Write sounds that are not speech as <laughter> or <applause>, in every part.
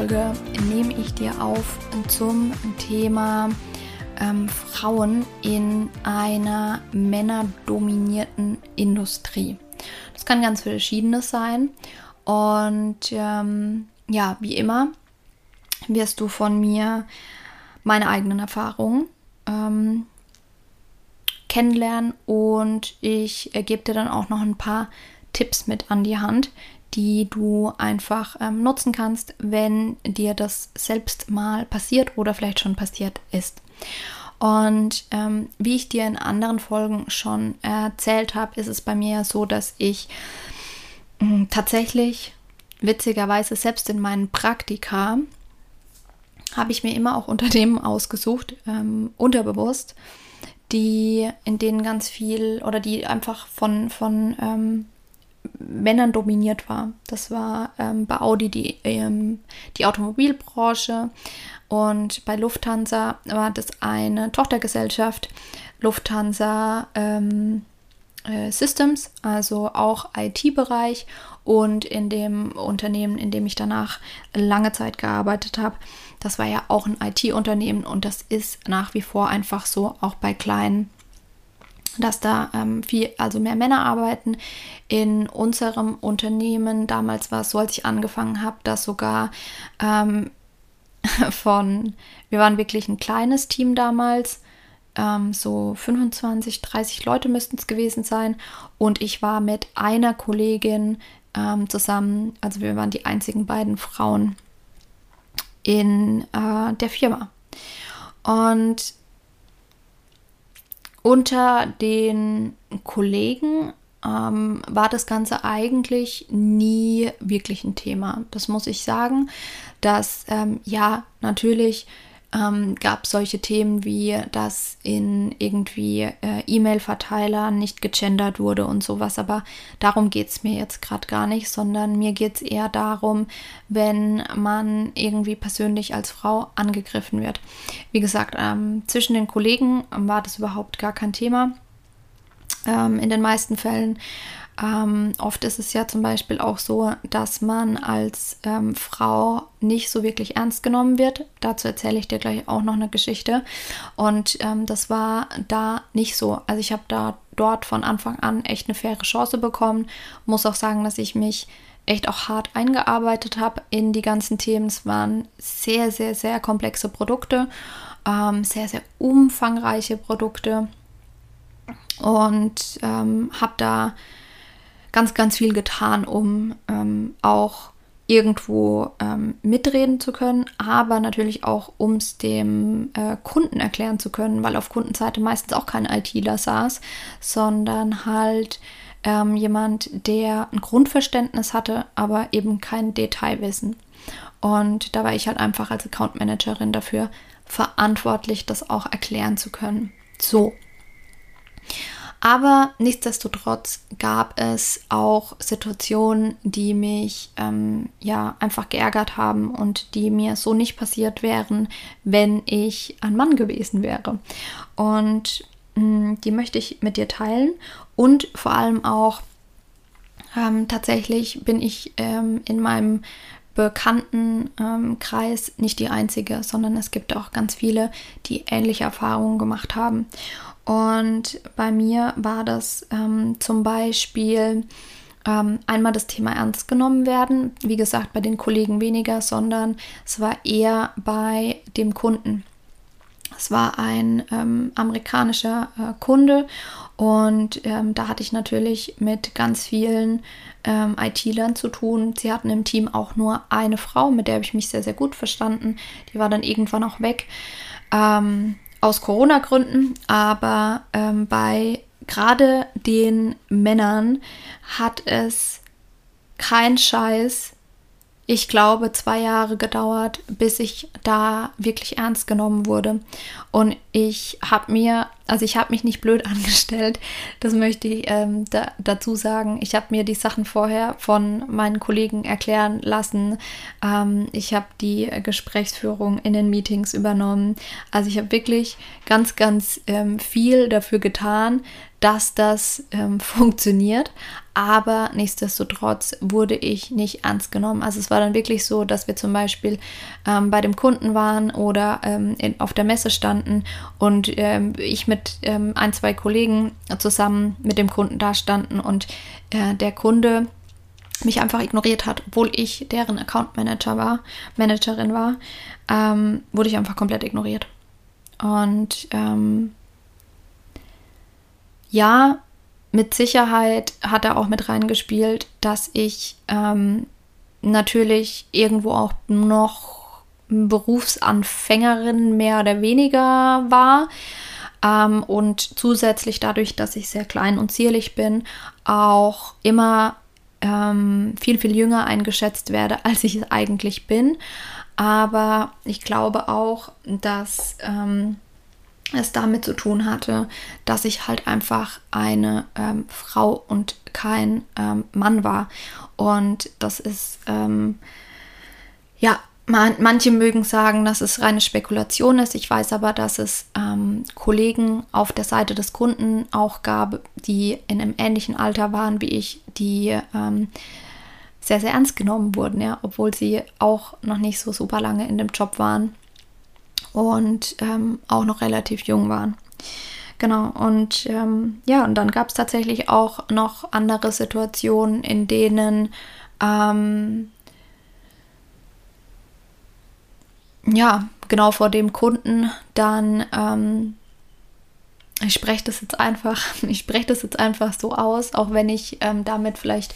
Podcast-Folge nehme ich dir auf zum Thema ähm, Frauen in einer männerdominierten Industrie. Das kann ganz verschiedenes sein. Und ähm, ja, wie immer wirst du von mir meine eigenen Erfahrungen ähm, kennenlernen und ich äh, gebe dir dann auch noch ein paar Tipps mit an die Hand, die du einfach ähm, nutzen kannst, wenn dir das selbst mal passiert oder vielleicht schon passiert ist. Und ähm, wie ich dir in anderen Folgen schon erzählt habe, ist es bei mir so, dass ich äh, tatsächlich witzigerweise selbst in meinen Praktika habe ich mir immer auch Unternehmen ausgesucht, ähm, unterbewusst, die in denen ganz viel oder die einfach von, von ähm, Männern dominiert war. Das war ähm, bei Audi die, ähm, die Automobilbranche. Und bei Lufthansa war das eine Tochtergesellschaft, Lufthansa ähm, äh, Systems, also auch IT-Bereich und in dem Unternehmen, in dem ich danach lange Zeit gearbeitet habe, das war ja auch ein IT-Unternehmen und das ist nach wie vor einfach so, auch bei kleinen, dass da ähm, viel, also mehr Männer arbeiten. In unserem Unternehmen, damals war es so, als ich angefangen habe, dass sogar ähm, <laughs> von, wir waren wirklich ein kleines Team damals, ähm, so 25, 30 Leute müssten es gewesen sein. Und ich war mit einer Kollegin ähm, zusammen, also wir waren die einzigen beiden Frauen in äh, der Firma. Und unter den Kollegen ähm, war das Ganze eigentlich nie wirklich ein Thema. Das muss ich sagen, dass ähm, ja natürlich ähm, gab solche Themen wie, dass in irgendwie äh, E-Mail-Verteilern nicht gegendert wurde und sowas. Aber darum geht es mir jetzt gerade gar nicht, sondern mir geht es eher darum, wenn man irgendwie persönlich als Frau angegriffen wird. Wie gesagt, ähm, zwischen den Kollegen war das überhaupt gar kein Thema. Ähm, in den meisten Fällen ähm, oft ist es ja zum Beispiel auch so, dass man als ähm, Frau nicht so wirklich ernst genommen wird. Dazu erzähle ich dir gleich auch noch eine Geschichte. Und ähm, das war da nicht so. Also ich habe da dort von Anfang an echt eine faire Chance bekommen. Muss auch sagen, dass ich mich echt auch hart eingearbeitet habe in die ganzen Themen. Es waren sehr, sehr, sehr komplexe Produkte, ähm, sehr, sehr umfangreiche Produkte und ähm, habe da ganz, ganz viel getan, um ähm, auch irgendwo ähm, mitreden zu können, aber natürlich auch, um es dem äh, Kunden erklären zu können, weil auf Kundenseite meistens auch kein ITler saß, sondern halt ähm, jemand, der ein Grundverständnis hatte, aber eben kein Detailwissen. Und da war ich halt einfach als Account Managerin dafür verantwortlich, das auch erklären zu können. So. Aber nichtsdestotrotz gab es auch Situationen, die mich ähm, ja einfach geärgert haben und die mir so nicht passiert wären, wenn ich ein Mann gewesen wäre. Und mh, hm, die möchte ich mit dir teilen und vor allem auch ähm, tatsächlich bin ich ähm, in meinem bekannten ähm, Kreis nicht die einzige, sondern es gibt auch ganz viele, die ähnliche Erfahrungen gemacht haben. Und bei mir war das ähm, zum Beispiel ähm, einmal das Thema ernst genommen werden. Wie gesagt, bei den Kollegen weniger, sondern es war eher bei dem Kunden. Es war ein ähm, amerikanischer äh, Kunde und ähm, da hatte ich natürlich mit ganz vielen ähm, IT-Lern zu tun. Sie hatten im Team auch nur eine Frau, mit der habe ich mich sehr, sehr gut verstanden. Die war dann irgendwann auch weg. Ähm, aus Corona-Gründen, aber ähm, bei gerade den Männern hat es kein Scheiß ich glaube, zwei Jahre gedauert, bis ich da wirklich ernst genommen wurde. Und ich habe mir, also ich habe mich nicht blöd <laughs> angestellt, das möchte ich ähm, da, dazu sagen. Ich habe mir die Sachen vorher von meinen Kollegen erklären lassen. Ähm, ich habe die Gesprächsführung in den Meetings übernommen. Also ich habe wirklich ganz, ganz ähm, viel dafür getan, dass das ähm, <laughs> funktioniert aber nichtsdestotrotz wurde ich nicht ernst genommen. Also es war dann wirklich so, dass wir zum Beispiel ähm, bei dem Kunden waren oder ähm, in, auf der Messe standen und ähm, ich mit ähm, ein, zwei Kollegen zusammen mit dem Kunden da standen und äh, der Kunde mich einfach ignoriert hat, obwohl ich deren Account Manager war, Managerin war, ähm, wurde ich einfach komplett ignoriert. Und ähm, ja, mit Sicherheit hat er auch mit reingespielt, dass ich ähm, natürlich irgendwo auch noch Berufsanfängerin mehr oder weniger war. Ähm, und zusätzlich dadurch, dass ich sehr klein und zierlich bin, auch immer ähm, viel, viel jünger eingeschätzt werde, <laughs> als ich es eigentlich bin. Aber ich glaube auch, dass ähm, es damit zu tun hatte, dass ich halt einfach eine ähm, Frau und kein ähm, Mann war. Und das ist, ähm, ja, man, manche mögen sagen, dass es reine Spekulation ist. Ich weiß aber, dass es ähm, Kollegen auf der Seite des Kunden auch gab, die in einem ähnlichen Alter waren wie ich, die ähm, sehr, sehr ernst genommen wurden, ja, obwohl sie auch noch nicht so super lange in dem Job waren und ähm, auch noch relativ jung waren. Genau, und ähm, ja, und dann gab es tatsächlich auch noch andere Situationen, in denen ähm, ja, genau vor dem Kunden dann ähm, ich spreche das jetzt einfach, <laughs> ich spreche das jetzt einfach so aus, auch wenn ich ähm, damit vielleicht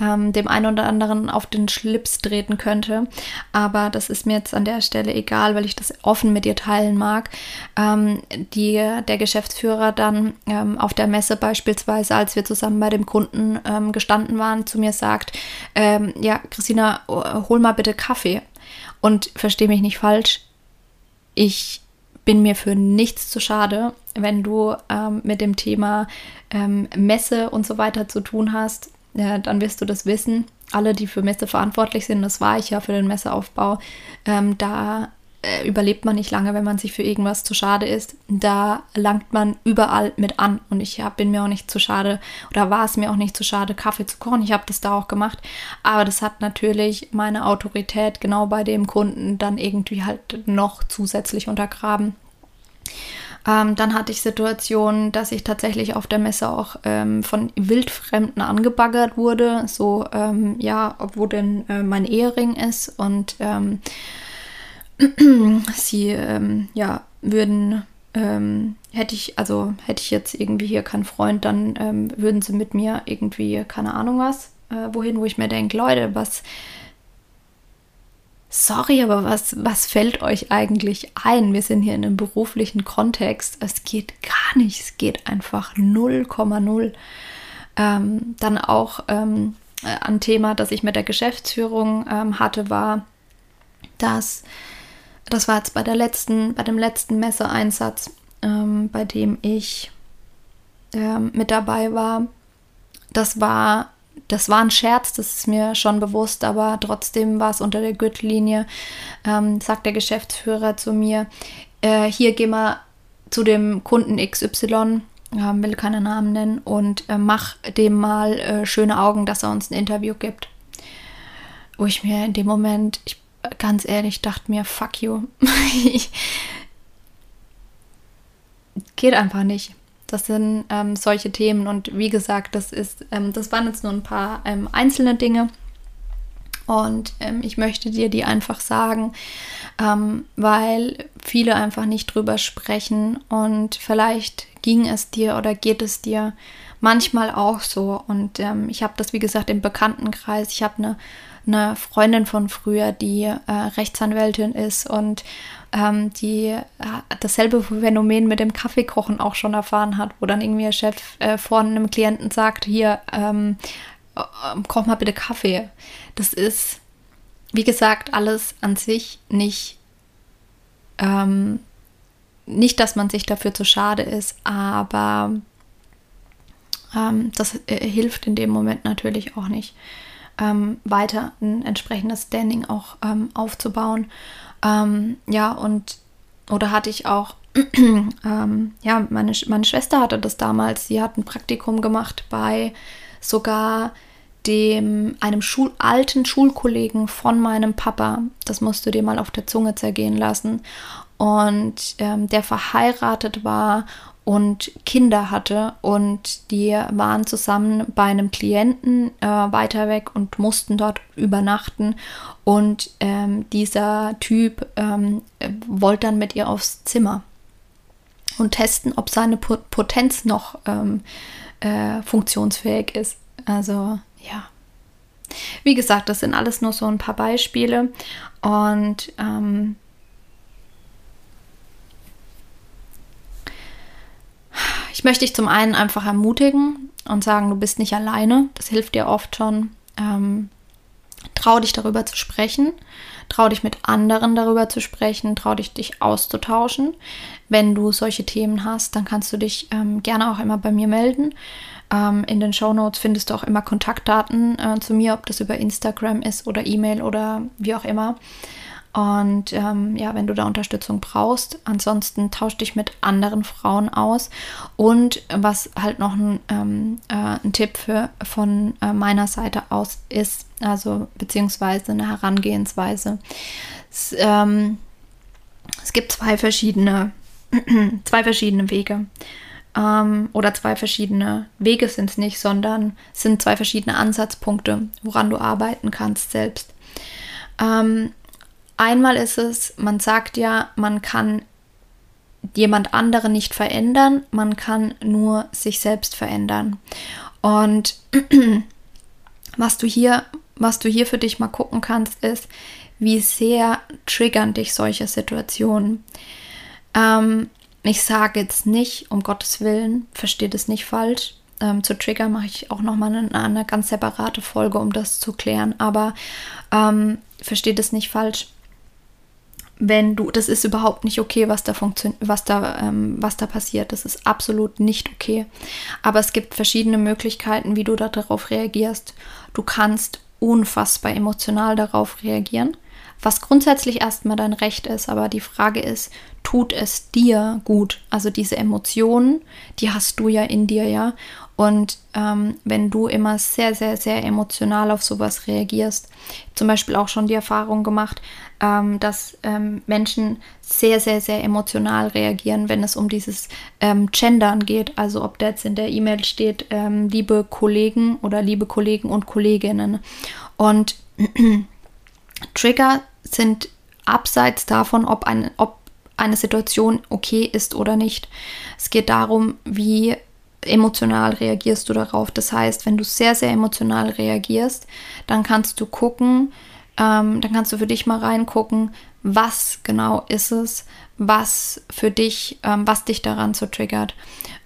ähm, dem einen oder anderen auf den Schlips treten könnte. Aber das ist mir jetzt an der Stelle egal, weil ich das offen mit dir teilen mag. Ähm, die, der Geschäftsführer dann ähm, auf der Messe beispielsweise, als wir zusammen bei dem Kunden ähm, gestanden waren, zu mir sagt, ähm, ja, Christina, hol mal bitte Kaffee. Und verstehe mich nicht falsch, ich bin mir für nichts zu schade, wenn du ähm, mit dem Thema ähm, Messe und so weiter zu tun hast, äh, dann wirst du das wissen. Alle, die für Messe verantwortlich sind, das war ich ja für den Messeaufbau, ähm, da äh, überlebt man nicht lange, wenn man sich für irgendwas zu schade ist. Da langt man überall mit an. Und ich hab, bin mir auch nicht zu schade oder war es mir auch nicht zu schade, Kaffee zu kochen. Ich habe das da auch gemacht. Aber das hat natürlich meine Autorität genau bei dem Kunden dann irgendwie halt noch zusätzlich untergraben. Ähm, dann hatte ich Situationen, dass ich tatsächlich auf der Messe auch ähm, von Wildfremden angebaggert wurde. So, ähm, ja, wo denn äh, mein Ehering ist. Und ähm, <clears throat> sie, ähm, ja, würden, ähm, hätte ich, also hätte ich jetzt irgendwie hier keinen Freund, dann würden sie mit mir irgendwie, keine Ahnung was, äh, wohin, wo ich mir denke, Leute, was sorry, aber was, was fällt euch eigentlich ein? Wir sind hier in einem beruflichen Kontext. Es geht gar nicht. Es geht einfach 0,0. Ähm, dann auch ähm, äh, ein Thema, das ich mit der Geschäftsführung ähm, hatte, war, dass das war jetzt bei der letzten, bei dem letzten Messeeinsatz, ähm, bei dem ich ähm, mit dabei war. Das war das war ein Scherz, das ist mir schon bewusst, aber trotzdem war es unter der Gürtellinie, ähm, sagt der Geschäftsführer zu mir, äh, hier geh mal zu dem Kunden XY, äh, will keine Namen nennen, und äh, mach dem mal äh, schöne Augen, dass er uns ein Interview gibt. Wo ich mir in dem Moment, ich, ganz ehrlich, dachte mir, fuck you. <laughs> Geht einfach nicht. Das sind ähm, solche Themen und wie gesagt, das ist, ähm, das waren jetzt nur ein paar ähm, einzelne Dinge. Und ähm, ich möchte dir die einfach sagen, ähm, weil viele einfach nicht drüber sprechen und vielleicht ging es dir oder geht es dir manchmal auch so. Und ähm, ich habe das, wie gesagt, im Bekanntenkreis. Ich habe eine eine Freundin von früher, die äh, Rechtsanwältin ist und ähm, die äh, dasselbe Phänomen mit dem Kaffeekochen auch schon erfahren hat, wo dann irgendwie der Chef äh, vor einem Klienten sagt, hier, ähm, äh, koch mal bitte Kaffee. Das ist, wie gesagt, alles an sich nicht, ähm, nicht, dass man sich dafür zu schade ist, aber ähm, das äh, hilft in dem Moment natürlich auch nicht, ähm, weiter ein entsprechendes Standing auch ähm, aufzubauen. Ähm, ja, und oder hatte ich auch, <clears throat> ähm, ja, meine, meine Schwester hatte das damals, sie hat ein Praktikum gemacht bei sogar dem einem Schul alten Schulkollegen von meinem Papa. Das musst du dir mal auf der Zunge zergehen lassen. Und ähm, der verheiratet war und Kinder hatte und die waren zusammen bei einem Klienten äh, weiter weg und mussten dort übernachten und ähm, dieser Typ ähm, wollte dann mit ihr aufs Zimmer und testen, ob seine Potenz noch ähm, äh, funktionsfähig ist. Also ja. Wie gesagt, das sind alles nur so ein paar Beispiele und ähm, Ich möchte dich zum einen einfach ermutigen und sagen, du bist nicht alleine. Das hilft dir oft schon. Ähm, trau dich darüber zu sprechen. Trau dich mit anderen darüber zu sprechen. Trau dich, dich auszutauschen. Wenn du solche Themen hast, dann kannst du dich ähm, gerne auch immer bei mir melden. Ähm, in den Show Notes findest du auch immer Kontaktdaten äh, zu mir, ob das über Instagram ist oder E-Mail oder wie auch immer. Und ähm, ja, wenn du da Unterstützung brauchst, ansonsten tausch dich mit anderen Frauen aus. Und was halt noch ein, ähm, äh, ein Tipp für, von äh, meiner Seite aus ist, also beziehungsweise eine Herangehensweise. Es, ähm, es gibt zwei verschiedene, <clears throat> zwei verschiedene Wege. Ähm, oder zwei verschiedene Wege sind es nicht, sondern es sind zwei verschiedene Ansatzpunkte, woran du arbeiten kannst selbst. Ähm, Einmal ist es, man sagt ja, man kann jemand anderen nicht verändern, man kann nur sich selbst verändern. Und <clears throat> was du hier, was du hier für dich mal gucken kannst, ist, wie sehr triggern dich solche Situationen. Ähm, ich sage jetzt nicht, um Gottes Willen, versteht es nicht falsch. Ähm, zu Trigger mache ich auch nochmal eine, eine ganz separate Folge, um das zu klären. Aber ähm, versteht es nicht falsch wenn du, das ist überhaupt nicht okay, was da funktioniert, was da, ähm, was da passiert. Das ist absolut nicht okay. Aber es gibt verschiedene Möglichkeiten, wie du darauf reagierst. Du kannst unfassbar emotional darauf reagieren, was grundsätzlich erstmal dein Recht ist. Aber die Frage ist, tut es dir gut? Also diese Emotionen, die hast du ja in dir, ja. Und ähm, wenn du immer sehr, sehr, sehr emotional auf sowas reagierst, zum Beispiel auch schon die Erfahrung gemacht, ähm, dass ähm, Menschen sehr, sehr, sehr emotional reagieren, wenn es um dieses ähm, Gendern geht. Also ob da jetzt in der E-Mail steht, ähm, liebe Kollegen oder liebe Kollegen und Kolleginnen. Und <clears throat> Trigger sind abseits davon, ob, ein, ob eine Situation okay ist oder nicht. Es geht darum, wie emotional reagierst du darauf. Das heißt, wenn du sehr, sehr emotional reagierst, dann kannst du gucken, ähm, dann kannst du für dich mal reingucken, was genau ist es, was für dich, ähm, was dich daran so triggert.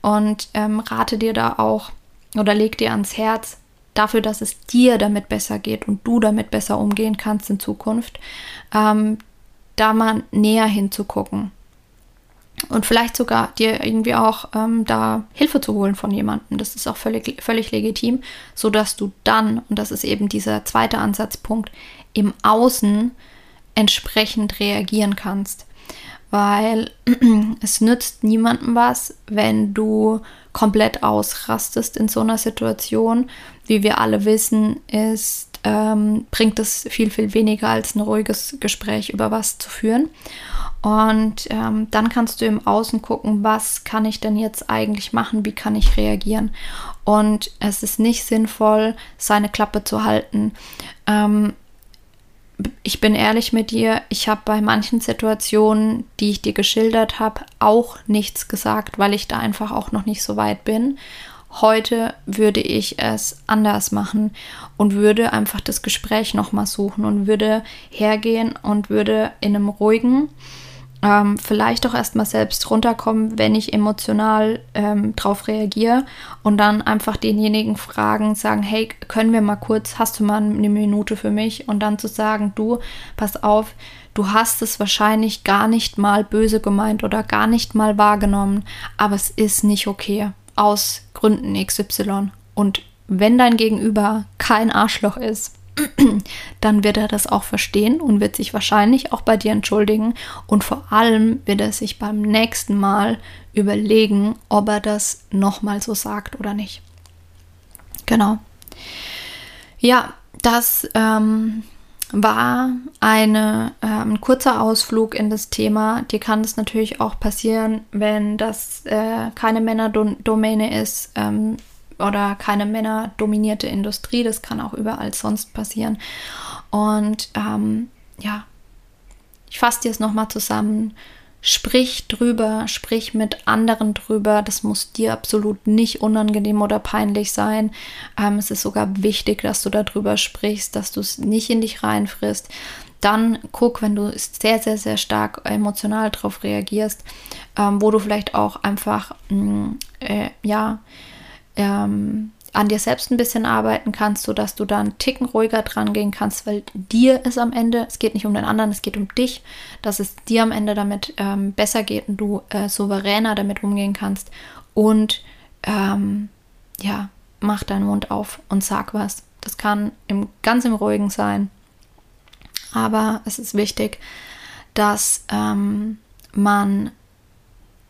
Und ähm, rate dir da auch oder leg dir ans Herz, dafür, dass es dir damit besser geht und du damit besser umgehen kannst in Zukunft, ähm, da mal näher hinzugucken und vielleicht sogar dir irgendwie auch ähm, da Hilfe zu holen von jemandem. Das ist auch völlig, völlig legitim, sodass du dann, und das ist eben dieser zweite Ansatzpunkt, im Außen entsprechend reagieren kannst. Weil <clears throat> es nützt niemandem was, wenn du komplett ausrastest in so einer Situation. Wie wir alle wissen, ist, ähm, bringt es viel, viel weniger als ein ruhiges Gespräch über was zu führen. Und ähm, dann kannst du im Außen gucken, was kann ich denn jetzt eigentlich machen, wie kann ich reagieren. Und es ist nicht sinnvoll, seine Klappe zu halten. Ähm, ich bin ehrlich mit dir, ich habe bei manchen Situationen, die ich dir geschildert habe, auch nichts gesagt, weil ich da einfach auch noch nicht so weit bin. Heute würde ich es anders machen und würde einfach das Gespräch nochmal suchen und würde hergehen und würde in einem ruhigen, ähm, vielleicht auch erstmal selbst runterkommen, wenn ich emotional ähm, drauf reagiere und dann einfach denjenigen fragen, sagen, hey, können wir mal kurz, hast du mal eine Minute für mich? Und dann zu sagen, du, pass auf, du hast es wahrscheinlich gar nicht mal böse gemeint oder gar nicht mal wahrgenommen, aber es ist nicht okay aus Gründen XY. Und wenn dein Gegenüber kein Arschloch ist, <clears throat> dann wird er das auch verstehen und wird sich wahrscheinlich auch bei dir entschuldigen. Und vor allem wird er sich beim nächsten Mal überlegen, ob er das nochmal so sagt oder nicht. Genau. Ja, das ähm, war eine, äh, ein kurzer Ausflug in das Thema. Dir kann es natürlich auch passieren, wenn das äh, keine Männerdomäne ist, ähm, oder keine männerdominierte Industrie. Das kann auch überall sonst passieren. Und ähm, ja, ich fasse dir es nochmal zusammen. Sprich drüber, sprich mit anderen drüber. Das muss dir absolut nicht unangenehm oder peinlich sein. Ähm, es ist sogar wichtig, dass du darüber sprichst, dass du es nicht in dich reinfrisst. Dann guck, wenn du sehr, sehr, sehr stark emotional darauf reagierst, ähm, wo du vielleicht auch einfach, mh, mm, äh, ja, ähm, an dir selbst ein bisschen arbeiten kannst, sodass du da einen Ticken ruhiger dran gehen kannst, weil dir ist am Ende, es geht nicht um den anderen, es geht um dich, dass es dir am Ende damit ähm, besser geht und du äh, souveräner damit umgehen kannst. Und ähm, ja, mach deinen Mund auf und sag was. Das kann im, ganz im Ruhigen sein. Aber es ist wichtig, dass ähm, man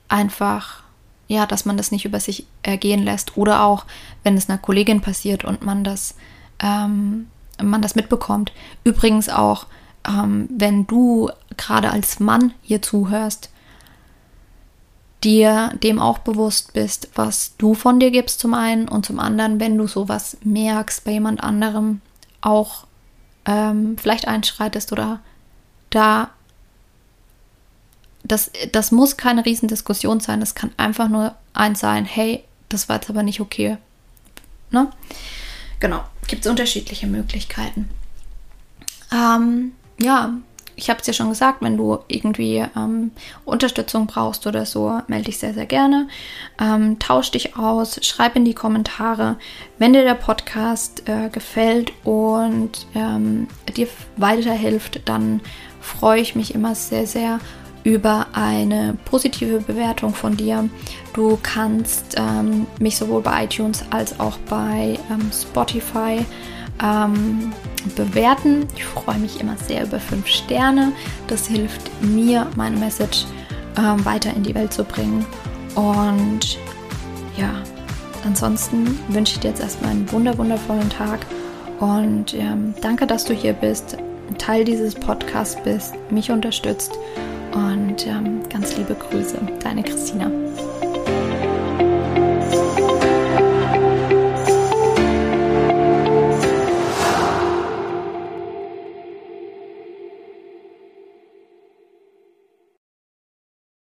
einfach ja, dass man das nicht über sich ergehen lässt. Oder auch, wenn es einer Kollegin passiert und man das, ähm, man das mitbekommt. Übrigens auch, ähm, wenn du gerade als Mann hier zuhörst, dir dem auch bewusst bist, was du von dir gibst zum einen und zum anderen, wenn du sowas merkst bei jemand anderem, auch ähm, vielleicht einschreitest oder da das, das muss keine Riesendiskussion sein. Das kann einfach nur eins sein, hey, das war jetzt aber nicht okay. Ne? Genau, gibt es unterschiedliche Möglichkeiten. Ähm, ja, ich habe es ja schon gesagt, wenn du irgendwie ähm, Unterstützung brauchst oder so, melde dich sehr, sehr gerne. Ähm, tausch dich aus, schreib in die Kommentare, wenn dir der Podcast äh, gefällt und ähm, dir weiterhilft, dann freue ich mich immer sehr, sehr über eine positive Bewertung von dir. Du kannst ähm, mich sowohl bei iTunes als auch bei ähm, Spotify ähm, bewerten. Ich freue mich immer sehr über 5 Sterne. Das hilft mir, meine Message ähm, weiter in die Welt zu bringen. Und ja, ansonsten wünsche ich dir jetzt erstmal einen wunder wundervollen Tag und ähm, danke, dass du hier bist, Teil dieses Podcasts bist, mich unterstützt und ähm, ganz liebe Grüße, deine Christina.